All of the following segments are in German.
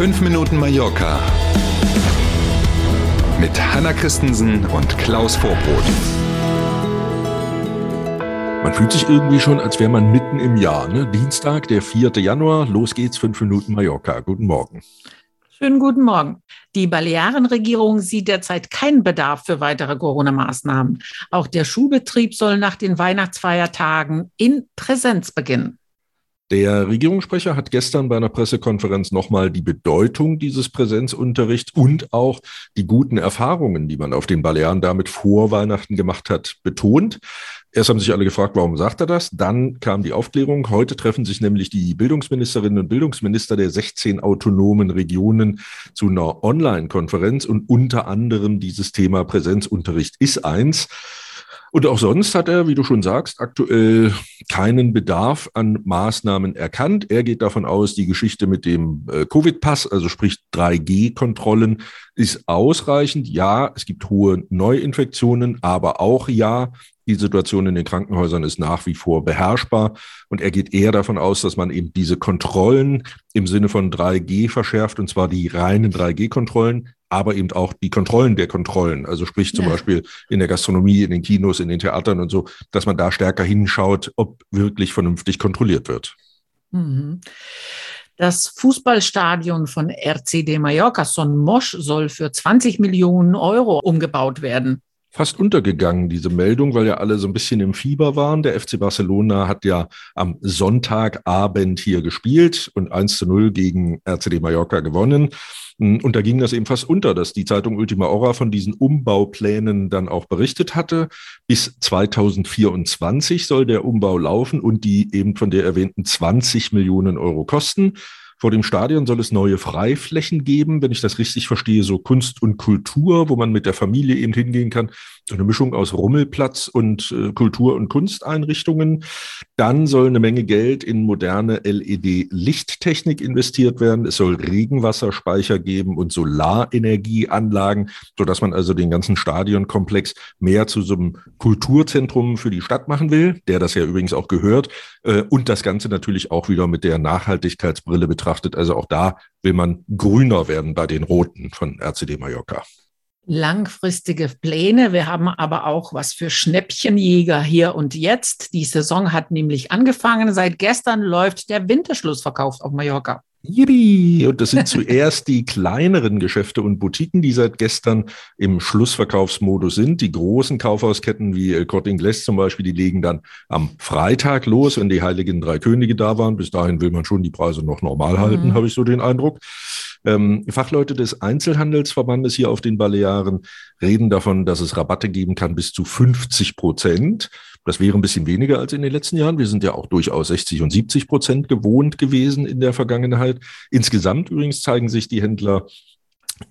5 Minuten Mallorca mit Hanna Christensen und Klaus Vorbrot. Man fühlt sich irgendwie schon, als wäre man mitten im Jahr. Ne? Dienstag, der 4. Januar, los geht's, 5 Minuten Mallorca. Guten Morgen. Schönen guten Morgen. Die Balearenregierung sieht derzeit keinen Bedarf für weitere Corona-Maßnahmen. Auch der Schulbetrieb soll nach den Weihnachtsfeiertagen in Präsenz beginnen. Der Regierungssprecher hat gestern bei einer Pressekonferenz nochmal die Bedeutung dieses Präsenzunterrichts und auch die guten Erfahrungen, die man auf den Balearen damit vor Weihnachten gemacht hat, betont. Erst haben sich alle gefragt, warum sagt er das? Dann kam die Aufklärung. Heute treffen sich nämlich die Bildungsministerinnen und Bildungsminister der 16 autonomen Regionen zu einer Online-Konferenz und unter anderem dieses Thema Präsenzunterricht ist eins. Und auch sonst hat er, wie du schon sagst, aktuell keinen Bedarf an Maßnahmen erkannt. Er geht davon aus, die Geschichte mit dem äh, Covid-Pass, also sprich 3G-Kontrollen, ist ausreichend. Ja, es gibt hohe Neuinfektionen, aber auch ja, die Situation in den Krankenhäusern ist nach wie vor beherrschbar. Und er geht eher davon aus, dass man eben diese Kontrollen im Sinne von 3G verschärft, und zwar die reinen 3G-Kontrollen, aber eben auch die Kontrollen der Kontrollen. Also sprich zum ja. Beispiel in der Gastronomie, in den Kinos, in den Theatern und so, dass man da stärker hinschaut, ob wirklich vernünftig kontrolliert wird. Mhm. Das Fußballstadion von RCD Mallorca, Son Mosch, soll für 20 Millionen Euro umgebaut werden fast untergegangen, diese Meldung, weil ja alle so ein bisschen im Fieber waren. Der FC Barcelona hat ja am Sonntagabend hier gespielt und 1 zu 0 gegen RCD Mallorca gewonnen. Und da ging das eben fast unter, dass die Zeitung Ultima Hora von diesen Umbauplänen dann auch berichtet hatte. Bis 2024 soll der Umbau laufen und die eben von der erwähnten 20 Millionen Euro kosten. Vor dem Stadion soll es neue Freiflächen geben, wenn ich das richtig verstehe, so Kunst und Kultur, wo man mit der Familie eben hingehen kann. So eine Mischung aus Rummelplatz und äh, Kultur- und Kunsteinrichtungen. Dann soll eine Menge Geld in moderne LED-Lichttechnik investiert werden. Es soll Regenwasserspeicher geben und Solarenergieanlagen, sodass man also den ganzen Stadionkomplex mehr zu so einem Kulturzentrum für die Stadt machen will, der das ja übrigens auch gehört. Äh, und das Ganze natürlich auch wieder mit der Nachhaltigkeitsbrille betrachtet betrachtet. Also auch da will man grüner werden bei den Roten von RCD Mallorca. Langfristige Pläne. Wir haben aber auch was für Schnäppchenjäger hier und jetzt. Die Saison hat nämlich angefangen. Seit gestern läuft der Winterschlussverkauf auf Mallorca. Yippie! Und das sind zuerst die kleineren Geschäfte und Boutiquen, die seit gestern im Schlussverkaufsmodus sind. Die großen Kaufhausketten wie Corte Inglés zum Beispiel, die legen dann am Freitag los, wenn die Heiligen Drei Könige da waren. Bis dahin will man schon die Preise noch normal halten, mhm. habe ich so den Eindruck. Ähm, Fachleute des Einzelhandelsverbandes hier auf den Balearen reden davon, dass es Rabatte geben kann bis zu 50 Prozent. Das wäre ein bisschen weniger als in den letzten Jahren. Wir sind ja auch durchaus 60 und 70 Prozent gewohnt gewesen in der Vergangenheit. Insgesamt übrigens zeigen sich die Händler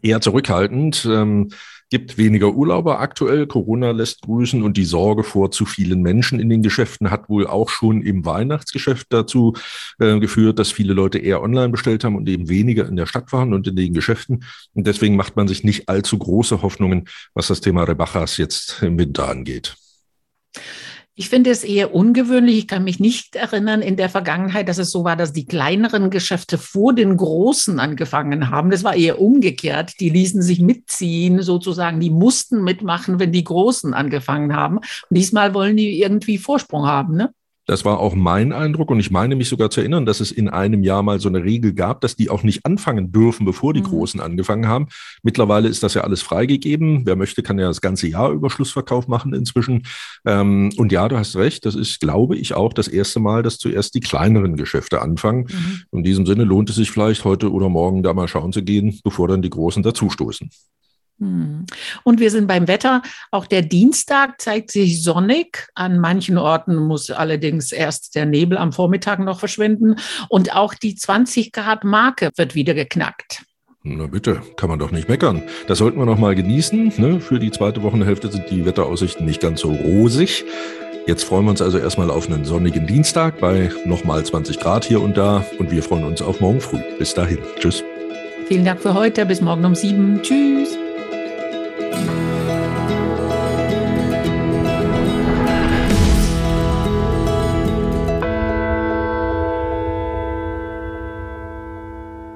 eher zurückhaltend. Ähm, gibt weniger Urlauber aktuell. Corona lässt grüßen und die Sorge vor zu vielen Menschen in den Geschäften hat wohl auch schon im Weihnachtsgeschäft dazu äh, geführt, dass viele Leute eher online bestellt haben und eben weniger in der Stadt waren und in den Geschäften. Und deswegen macht man sich nicht allzu große Hoffnungen, was das Thema Rebajas jetzt im Winter angeht. Ich finde es eher ungewöhnlich. Ich kann mich nicht erinnern in der Vergangenheit, dass es so war, dass die kleineren Geschäfte vor den großen angefangen haben. Das war eher umgekehrt. Die ließen sich mitziehen, sozusagen. Die mussten mitmachen, wenn die Großen angefangen haben. Und diesmal wollen die irgendwie Vorsprung haben, ne? Das war auch mein Eindruck und ich meine mich sogar zu erinnern, dass es in einem Jahr mal so eine Regel gab, dass die auch nicht anfangen dürfen, bevor die mhm. Großen angefangen haben. Mittlerweile ist das ja alles freigegeben. Wer möchte, kann ja das ganze Jahr über Schlussverkauf machen inzwischen. Ähm, und ja, du hast recht, das ist, glaube ich, auch das erste Mal, dass zuerst die kleineren Geschäfte anfangen. Mhm. In diesem Sinne lohnt es sich vielleicht heute oder morgen da mal schauen zu gehen, bevor dann die Großen dazustoßen. Hm. Und wir sind beim Wetter. Auch der Dienstag zeigt sich sonnig. An manchen Orten muss allerdings erst der Nebel am Vormittag noch verschwinden. Und auch die 20 Grad Marke wird wieder geknackt. Na bitte, kann man doch nicht meckern. Das sollten wir noch mal genießen. Ne? Für die zweite Wochenhälfte sind die Wetteraussichten nicht ganz so rosig. Jetzt freuen wir uns also erstmal auf einen sonnigen Dienstag bei nochmal 20 Grad hier und da. Und wir freuen uns auf morgen früh. Bis dahin. Tschüss. Vielen Dank für heute. Bis morgen um sieben. Tschüss.